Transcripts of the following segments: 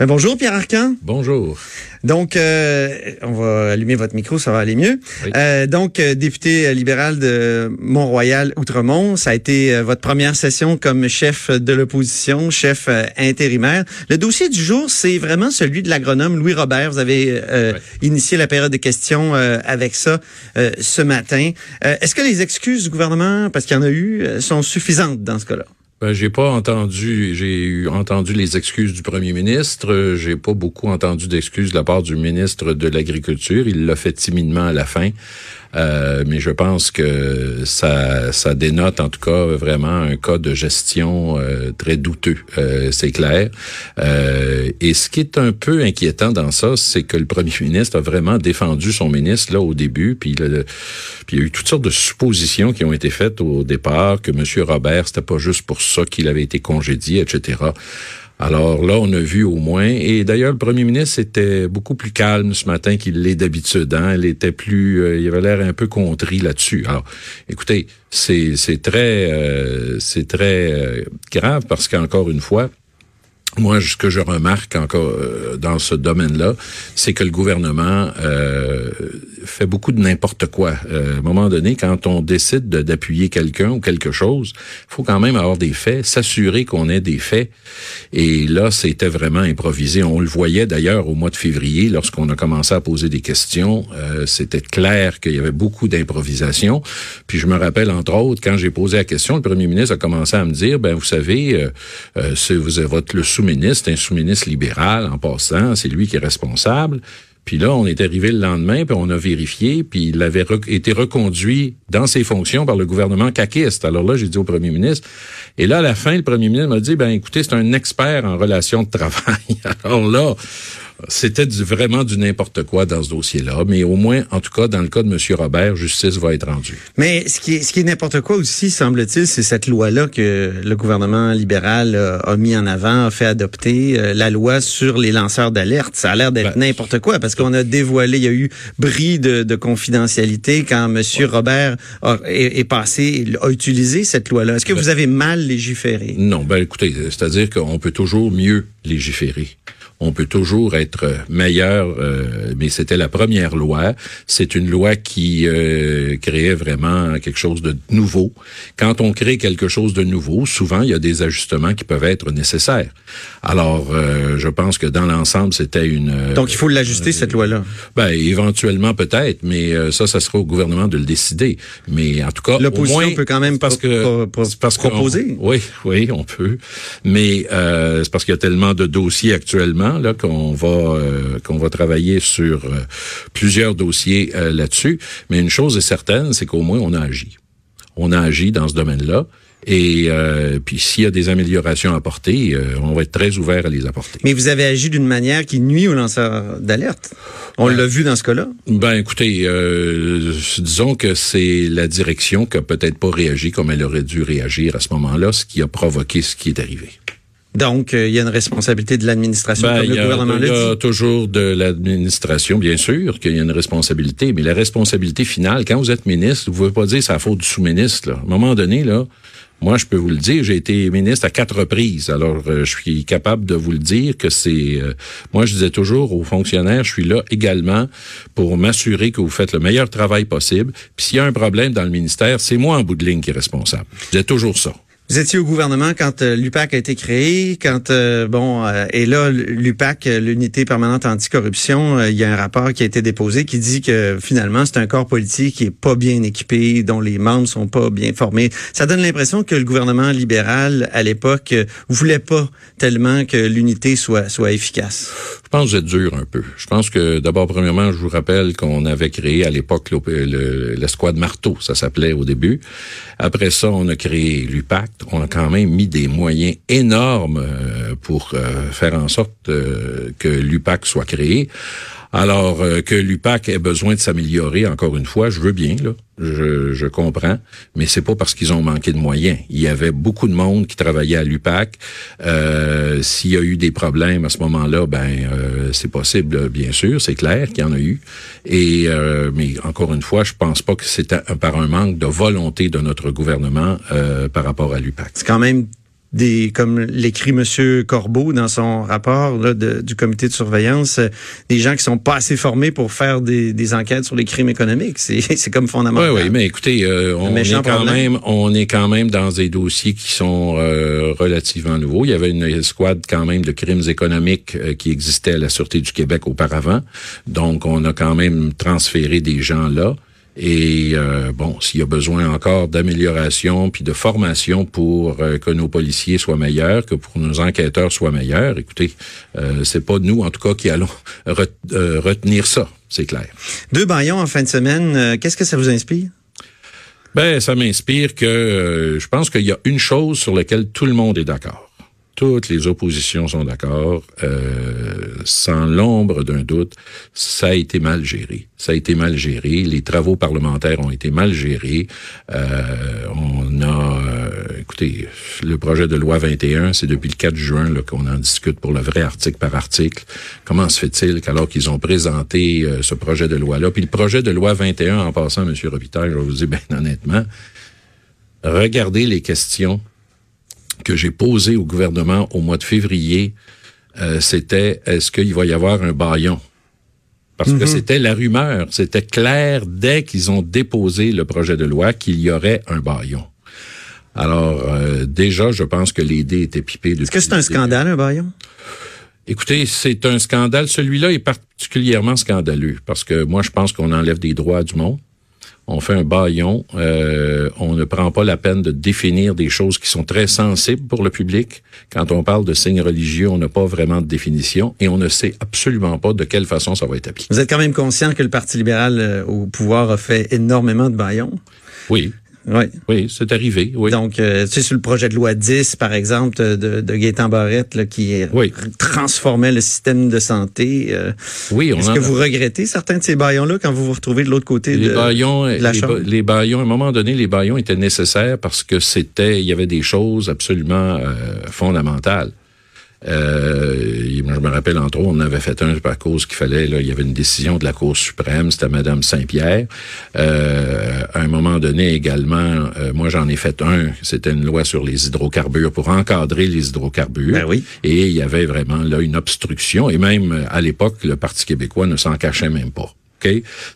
Ben, bonjour Pierre Arcan. Bonjour. Donc, euh, on va allumer votre micro, ça va aller mieux. Euh, donc, euh, député libéral de Mont-Royal, Outremont, ça a été votre première session comme chef de l'opposition, chef intérimaire. Le dossier du jour, c'est vraiment celui de l'agronome Louis Robert. Vous avez initié la période de questions avec ça ce matin. Est-ce que les excuses du gouvernement, parce qu'il y en a eu, sont suffisantes dans ce cas-là? Ben, j'ai pas entendu, j'ai entendu les excuses du premier ministre. J'ai pas beaucoup entendu d'excuses de la part du ministre de l'Agriculture. Il l'a fait timidement à la fin. Euh, mais je pense que ça, ça dénote en tout cas vraiment un cas de gestion euh, très douteux, euh, c'est clair. et ce qui est un peu inquiétant dans ça, c'est que le premier ministre a vraiment défendu son ministre là au début, puis, le, puis il y a eu toutes sortes de suppositions qui ont été faites au départ que M. Robert, c'était pas juste pour ça qu'il avait été congédié, etc. Alors là, on a vu au moins, et d'ailleurs, le premier ministre était beaucoup plus calme ce matin qu'il l'est d'habitude. Hein? Il était plus, euh, il avait l'air un peu contrit là-dessus. Alors, écoutez, c'est très euh, c'est très euh, grave parce qu'encore une fois, moi, ce que je remarque encore euh, dans ce domaine-là, c'est que le gouvernement euh, fait beaucoup de n'importe quoi. Euh, à un moment donné, quand on décide d'appuyer quelqu'un ou quelque chose, faut quand même avoir des faits, s'assurer qu'on ait des faits. Et là, c'était vraiment improvisé. On le voyait d'ailleurs au mois de février, lorsqu'on a commencé à poser des questions. c'était clair qu'il y avait beaucoup d'improvisation. Puis je me rappelle, entre autres, quand j'ai posé la question, le premier ministre a commencé à me dire, ben vous savez, c'est vous votre le sous-ministre, un sous-ministre libéral en passant, c'est lui qui est responsable. Puis là, on est arrivé le lendemain, puis on a vérifié, puis il avait été reconduit dans ses fonctions par le gouvernement caquiste. Alors là, j'ai dit au premier ministre, et là, à la fin, le premier ministre m'a dit, ben écoutez, c'est un expert en relations de travail. Alors là, c'était vraiment du n'importe quoi dans ce dossier-là, mais au moins, en tout cas, dans le cas de M. Robert, justice va être rendue. Mais ce qui est, ce qui est n'importe quoi aussi, semble-t-il, c'est cette loi-là que le gouvernement libéral a, mis en avant, a fait adopter, euh, la loi sur les lanceurs d'alerte. Ça a l'air d'être ben, n'importe quoi, parce qu'on a dévoilé, il y a eu bris de, de confidentialité quand M. Robert est, passé, a utilisé cette loi-là. Est-ce que ben vous avez mal légiféré? Non, ben écoutez, c'est-à-dire qu'on peut toujours mieux légiférer on peut toujours être meilleur, euh, mais c'était la première loi. C'est une loi qui euh, créait vraiment quelque chose de nouveau. Quand on crée quelque chose de nouveau, souvent il y a des ajustements qui peuvent être nécessaires. Alors, euh, je pense que dans l'ensemble, c'était une. Donc il faut l'ajuster cette loi-là. Ben éventuellement peut-être, mais ça, ça sera au gouvernement de le décider. Mais en tout cas, l'opposition peut quand même parce que parce proposer. oui, oui, on peut. Mais c'est parce qu'il y a tellement de dossiers actuellement là qu'on va euh, qu'on va travailler sur euh, plusieurs dossiers euh, là-dessus. Mais une chose est certaine, c'est qu'au moins on a agi. On a agi dans ce domaine-là. Et puis s'il y a des améliorations à apporter, on va être très ouvert à les apporter. Mais vous avez agi d'une manière qui nuit aux lanceurs d'alerte. On l'a vu dans ce cas-là. Ben écoutez, disons que c'est la direction qui a peut-être pas réagi comme elle aurait dû réagir à ce moment-là, ce qui a provoqué ce qui est arrivé. Donc, euh, il y a une responsabilité de l'administration, ben, comme le gouvernement Il y a toujours de l'administration, bien sûr, qu'il y a une responsabilité, mais la responsabilité finale, quand vous êtes ministre, vous ne pouvez pas dire c'est la faute du sous-ministre. À un moment donné, là, moi, je peux vous le dire, j'ai été ministre à quatre reprises. Alors, euh, je suis capable de vous le dire que c'est... Euh, moi, je disais toujours aux fonctionnaires, je suis là également pour m'assurer que vous faites le meilleur travail possible. Puis s'il y a un problème dans le ministère, c'est moi en bout de ligne qui est responsable. Je disais toujours ça. Vous étiez au gouvernement quand euh, l'UPAC a été créé, quand euh, bon euh, et là l'UPAC, l'unité permanente anticorruption, il y a un rapport qui a été déposé qui dit que finalement c'est un corps politique qui est pas bien équipé, dont les membres sont pas bien formés. Ça donne l'impression que le gouvernement libéral à l'époque voulait pas tellement que l'unité soit soit efficace. Je pense que vous dur un peu. Je pense que d'abord premièrement, je vous rappelle qu'on avait créé à l'époque l'escouade marteau, ça s'appelait au début. Après ça, on a créé l'UPAC on a quand même mis des moyens énormes euh, pour euh, faire en sorte euh, que l'UPAC soit créé. Alors que l'UPAC ait besoin de s'améliorer, encore une fois, je veux bien, là, je, je comprends, mais c'est pas parce qu'ils ont manqué de moyens. Il y avait beaucoup de monde qui travaillait à l'UPAC. Euh, S'il y a eu des problèmes à ce moment-là, ben c'est possible, bien sûr, c'est clair qu'il y en a eu. Et mais encore une fois, je pense pas que c'était par un manque de volonté de notre gouvernement par rapport à l'UPAC. C'est quand même des, comme l'écrit Monsieur Corbeau dans son rapport là, du comité de surveillance, euh, des gens qui sont pas assez formés pour faire des, des enquêtes sur les crimes économiques. C'est, c'est comme fondamental. Oui, oui, mais écoutez, euh, on est quand même, on est quand même dans des dossiers qui sont euh, relativement nouveaux. Il y avait une escouade quand même de crimes économiques qui existait à la Sûreté du Québec auparavant. Donc, on a quand même transféré des gens là. Et euh, bon, s'il y a besoin encore d'amélioration puis de formation pour euh, que nos policiers soient meilleurs, que pour nos enquêteurs soient meilleurs, écoutez, euh, c'est pas nous en tout cas qui allons euh, retenir ça, c'est clair. Deux baillons en fin de semaine, qu'est-ce que ça vous inspire? Ben, ça m'inspire que je pense qu'il y a une chose sur laquelle tout le monde est d'accord toutes les oppositions sont d'accord, euh, sans l'ombre d'un doute, ça a été mal géré. Ça a été mal géré. Les travaux parlementaires ont été mal gérés. Euh, on a, euh, écoutez, le projet de loi 21, c'est depuis le 4 juin qu'on en discute pour le vrai article par article. Comment se fait-il qu'alors qu'ils ont présenté ce projet de loi-là, puis le projet de loi 21, en passant, Monsieur Robitaille, je vais vous dire bien honnêtement, regardez les questions que j'ai posé au gouvernement au mois de février, euh, c'était est-ce qu'il va y avoir un baillon? Parce que mhm. c'était la rumeur, c'était clair dès qu'ils ont déposé le projet de loi qu'il y aurait un baillon. Alors, euh, déjà, je pense que les dés étaient pipés. Est-ce que c'est un scandale, un baillon? Écoutez, c'est un scandale. Celui-là est particulièrement scandaleux parce que moi, je pense qu'on enlève des droits du monde on fait un baillon, euh, on ne prend pas la peine de définir des choses qui sont très sensibles pour le public. Quand on parle de signes religieux, on n'a pas vraiment de définition et on ne sait absolument pas de quelle façon ça va être appliqué. Vous êtes quand même conscient que le Parti libéral euh, au pouvoir a fait énormément de baillons? Oui. Oui. Oui, c'est arrivé, oui. Donc, euh, tu sais, sur le projet de loi 10, par exemple, de, de Gaétan Barrette, là, qui transformait le système de santé. Euh, oui, Est-ce que vous regrettez certains de ces baillons-là quand vous vous retrouvez de l'autre côté les de, baillons, la les, les, baillons, à un moment donné, les baillons étaient nécessaires parce que c'était, il y avait des choses absolument euh, fondamentales. Euh, je me rappelle entre autres, on avait fait un par cause qu'il fallait, là, il y avait une décision de la Cour suprême, c'était Madame Saint-Pierre. Euh, à un moment donné également, euh, moi j'en ai fait un, c'était une loi sur les hydrocarbures pour encadrer les hydrocarbures. Ben oui. Et il y avait vraiment là une obstruction. Et même à l'époque, le Parti québécois ne s'en cachait même pas.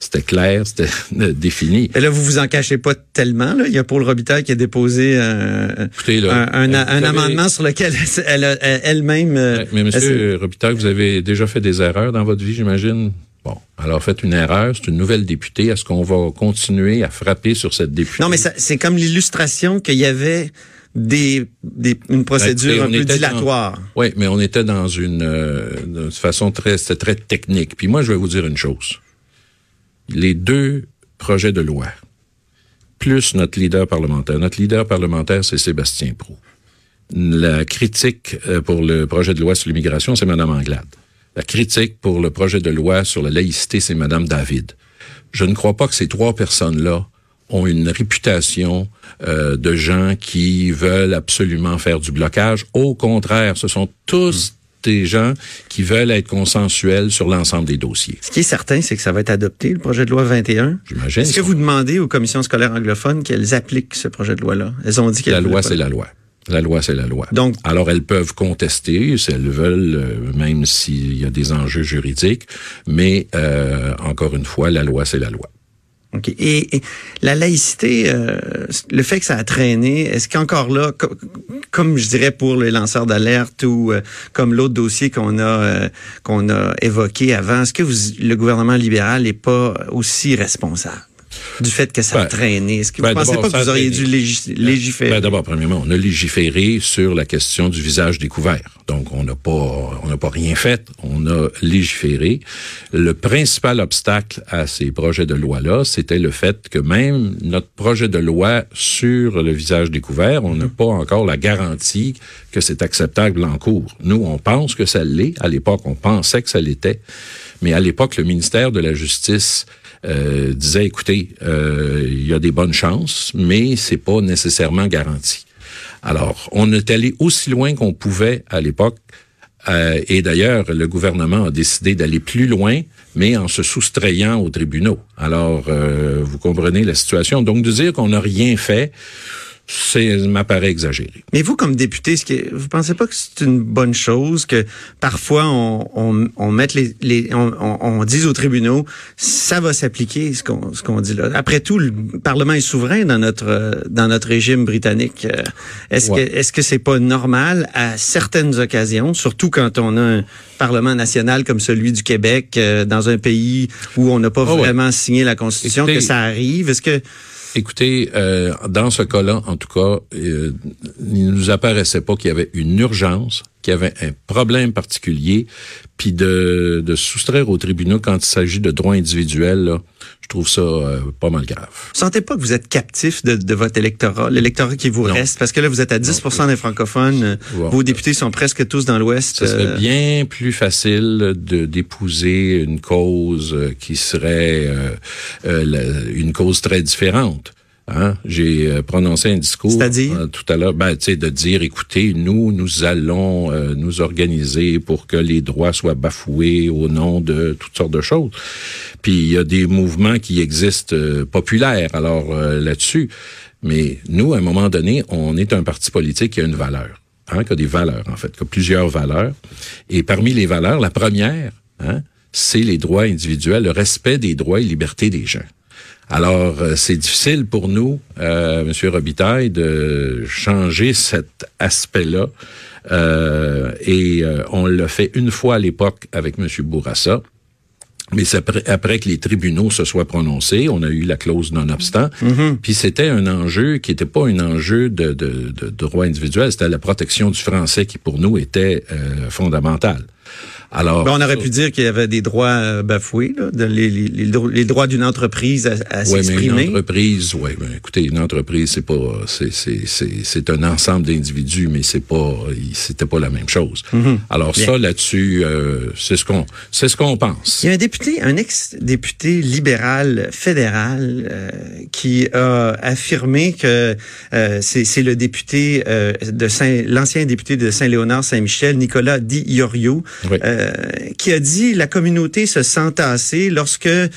C'était clair, c'était défini. Et là, vous vous en cachez pas tellement. Là. Il y a Paul Robitaille qui a déposé un, un, amendement sur lequel elle-même... Elle mais, Monsieur Robitaille, vous avez déjà fait des erreurs dans votre vie, j'imagine? Bon, alors faites une erreur, c'est une nouvelle députée. Est-ce qu'on va continuer à frapper sur cette députée? Non, mais c'est comme l'illustration qu'il y avait des, des, une procédure ben, un peu dilatoire. oui, mais on était dans une, euh, façon très, très technique. Puis moi, je vais vous dire une chose les deux projets de loi, plus notre leader parlementaire. Notre leader parlementaire, c'est Sébastien Prou. La critique euh, pour le projet de loi sur l'immigration, c'est Mme Anglade. La critique pour le projet de loi sur la laïcité, c'est Mme David. Je ne crois pas que ces trois personnes-là ont une réputation euh, de gens qui veulent absolument faire du blocage. Au contraire, ce sont tous des gens qui veulent être consensuels sur l'ensemble des dossiers. Ce qui est certain, c'est que ça va être adopté, le projet de loi 21. J'imagine. Est-ce que vous demandez aux commissions scolaires anglophones qu'elles appliquent ce projet de loi-là? Elles ont dit qu'elles La loi, c'est la loi. La loi, c'est la loi. Donc, alors elles peuvent contester si elles veulent, euh, même s'il y a des enjeux juridiques, mais euh, encore une fois, la loi, c'est la loi. OK. Et, la laïcité, euh, le fait que ça a traîné, est-ce qu'encore là, comme je dirais pour les lanceurs d'alerte ou euh, comme l'autre dossier qu'on a euh, qu'on a évoqué avant, est-ce que le gouvernement libéral n'est pas aussi responsable? Du fait que ça a ben, traîné? Est-ce que vous ne ben, pensez pas que vous auriez dû ben, légiférer? D'abord, premièrement, on a légiféré sur la question du visage découvert. Donc, on n'a pas, on n'a pas rien fait. On a légiféré. Le principal obstacle à ces projets de loi-là, c'était le fait que même notre projet de loi sur le visage découvert, on n'a pas encore la garantie que c'est acceptable en cours. Nous, on pense que ça l'est. À l'époque, on pensait que ça l'était. Mais à l'époque, le ministère de la Justice euh, disait, écoutez, euh, il y a des bonnes chances, mais c'est pas nécessairement garanti. Alors, on est allé aussi loin qu'on pouvait à l'époque. Euh, et d'ailleurs, le gouvernement a décidé d'aller plus loin, mais en se soustrayant aux tribunaux. Alors, vous comprenez la situation. Donc, de dire qu'on n'a rien fait, c'est m'apparaît exagéré. Mais vous, comme député, ce que vous pensez pas que c'est une bonne chose que parfois on, on, on mette les, les on, on, dise aux tribunaux ça va s'appliquer ce qu'on ce qu'on dit là. Après tout, le Parlement est souverain dans notre dans notre régime britannique. Euh, est-ce que est-ce que c'est pas normal à certaines occasions, surtout quand on a un Parlement national comme celui du Québec euh, dans un pays où on n'a pas ah vraiment signé la Constitution que ça arrive? Est-ce que Écoutez, euh, dans ce cas-là, en tout cas, euh, il ne nous apparaissait pas qu'il y avait une urgence, qu'il y avait un problème particulier, puis de, soustraire aux tribunaux quand il s'agit de droits individuels, je trouve ça euh, pas mal grave. Vous sentez pas que vous êtes captif de, de votre électorat, l'électorat qui vous reste, parce que là, vous êtes à 10% des francophones, vos députés sont presque tous dans l'Ouest. Ce serait bien plus facile de d'épouser une cause qui serait euh, une cause très différente. Hein? J'ai euh, prononcé un discours euh, tout à l'heure, ben, de dire, écoutez, nous, nous allons euh, nous organiser pour que les droits soient bafoués au nom de toutes sortes de choses. Puis il y a des mouvements qui existent populaires, alors là-dessus. Mais nous, à un moment donné, on est un parti politique qui a une valeur, hein, qui a des valeurs, en fait, qui a plusieurs valeurs. Et parmi les valeurs, la première, hein, c'est les droits individuels, le respect des droits et libertés des gens. Alors, euh, c'est difficile pour nous, euh, Monsieur Robitaille, de changer cet aspect-là. Euh, et euh, on l'a fait une fois à l'époque avec Monsieur Bourassa. Mais c'est après, que les tribunaux se soient prononcés, on a eu la clause non-obstant. Mm-hmm. Puis c'était un enjeu qui n'était pas un enjeu de, de, de, droit individuel, c'était la protection du français qui pour nous était euh, fondamentale. Alors, ben, on aurait pu dire qu'il y avait des droits euh, bafoués, là, les, les, les, droits d'une entreprise à, à s'exprimer. Oui, une entreprise, oui. Ben, écoutez, une entreprise, c'est pas, c'est, c'est, c'est, un ensemble d'individus, mais c'est pas, c'était pas la même chose. Mm-hmm. Alors ça, là-dessus, euh, c'est ce qu'on, c'est ce qu'on pense. Il y a un député, un ex-député libéral fédéral euh, qui a affirmé que c'est, c'est le député de Saint, l'ancien député de Saint-Léonard-Saint-Michel, Nicolas Di Iorio. Oui. Euh, qui a dit la communauté se sent tassée lorsque euh,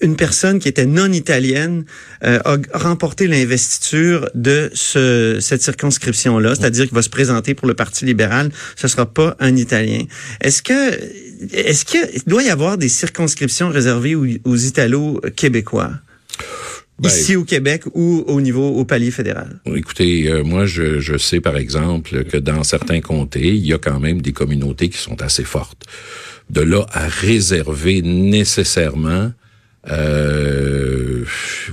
une personne qui était non italienne euh, a remporté l'investiture de ce, cette circonscription-là, c'est-à-dire qu'il va se présenter pour le Parti libéral, ce sera pas un Italien. Est-ce que est-ce qu'il doit y avoir des circonscriptions réservées aux, aux Italo-Québécois? Ben, ici au Québec ou au niveau au palier fédéral? Écoutez, euh, moi je, je sais par exemple que dans certains comtés, il y a quand même des communautés qui sont assez fortes. De là à réserver nécessairement euh,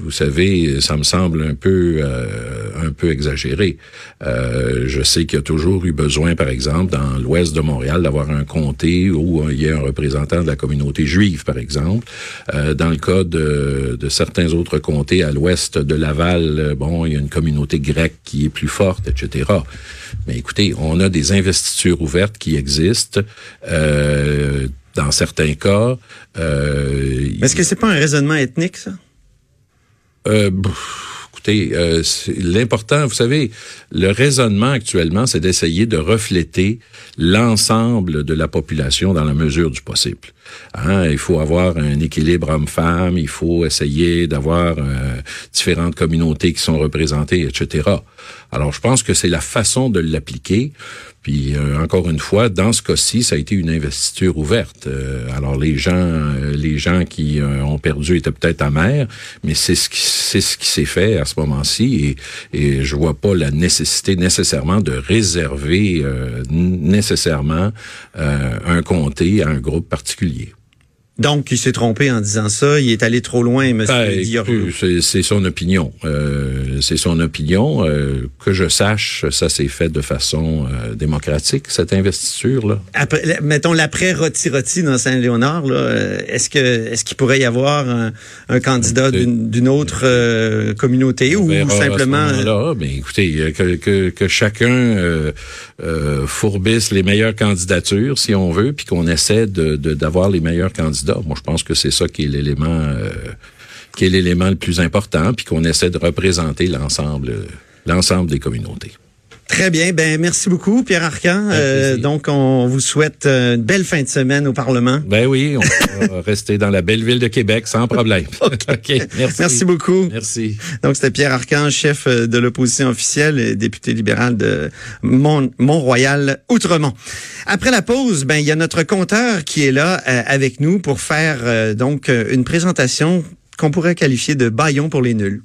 vous savez, ça me semble un peu euh, un peu exagéré. Euh, je sais qu'il y a toujours eu besoin, par exemple, dans l'ouest de Montréal, d'avoir un comté où il y a un représentant de la communauté juive, par exemple. Euh, dans le cas de, de, certains autres comtés à l'ouest de Laval, bon, il y a une communauté grecque qui est plus forte, etc. Mais écoutez, on a des investitures ouvertes qui existent. Euh, dans certains cas. Euh, Est-ce que c'est pas un raisonnement ethnique, ça? Euh, écoutez, euh, l'important, vous savez, le raisonnement actuellement, c'est d'essayer de refléter l'ensemble de la population dans la mesure du possible. Hein, il faut avoir un équilibre homme-femme, il faut essayer d'avoir euh, différentes communautés qui sont représentées, etc. Alors, je pense que c'est la façon de l'appliquer. Puis euh, encore une fois, dans ce cas-ci, ça a été une investiture ouverte. Euh, alors les gens, euh, les gens qui ont perdu étaient peut-être amers, mais c'est ce qui c'est ce qui s'est fait à ce moment-ci, et, et je vois pas la nécessité nécessairement de réserver nécessairement un comté à un groupe particulier. Donc, il s'est trompé en disant ça. Il est allé trop loin, M. Ben, C'est son opinion. Euh, c'est son opinion. Euh, que je sache, ça s'est fait de façon euh, démocratique, cette investiture-là. mettons l'après Roti-Roti dans Saint-Léonard, est-ce que est-ce qu'il pourrait y avoir un, candidat d'une autre communauté ou simplement... Là, mais écoutez, que, que chacun fourbisse les meilleures candidatures, si on veut, puis qu'on essaie de d'avoir les meilleurs candidats moi, je pense que c'est ça qui est l'élément euh, qui est l'élément le plus important, puis qu'on essaie de représenter l'ensemble des communautés. Très bien. Ben merci beaucoup, Pierre Arcan. Euh, donc, on vous souhaite une belle fin de semaine au Parlement. Ben oui, on va rester dans la belle ville de Québec sans problème. OK. Merci. merci. beaucoup. Merci. Donc, c'était Pierre Arcan, chef de l'opposition officielle et député libéral de Mont-Royal-Outremont. Après la pause, ben il y a notre compteur qui est là euh, avec nous pour faire euh, donc une présentation qu'on pourrait qualifier de baillon pour les nuls.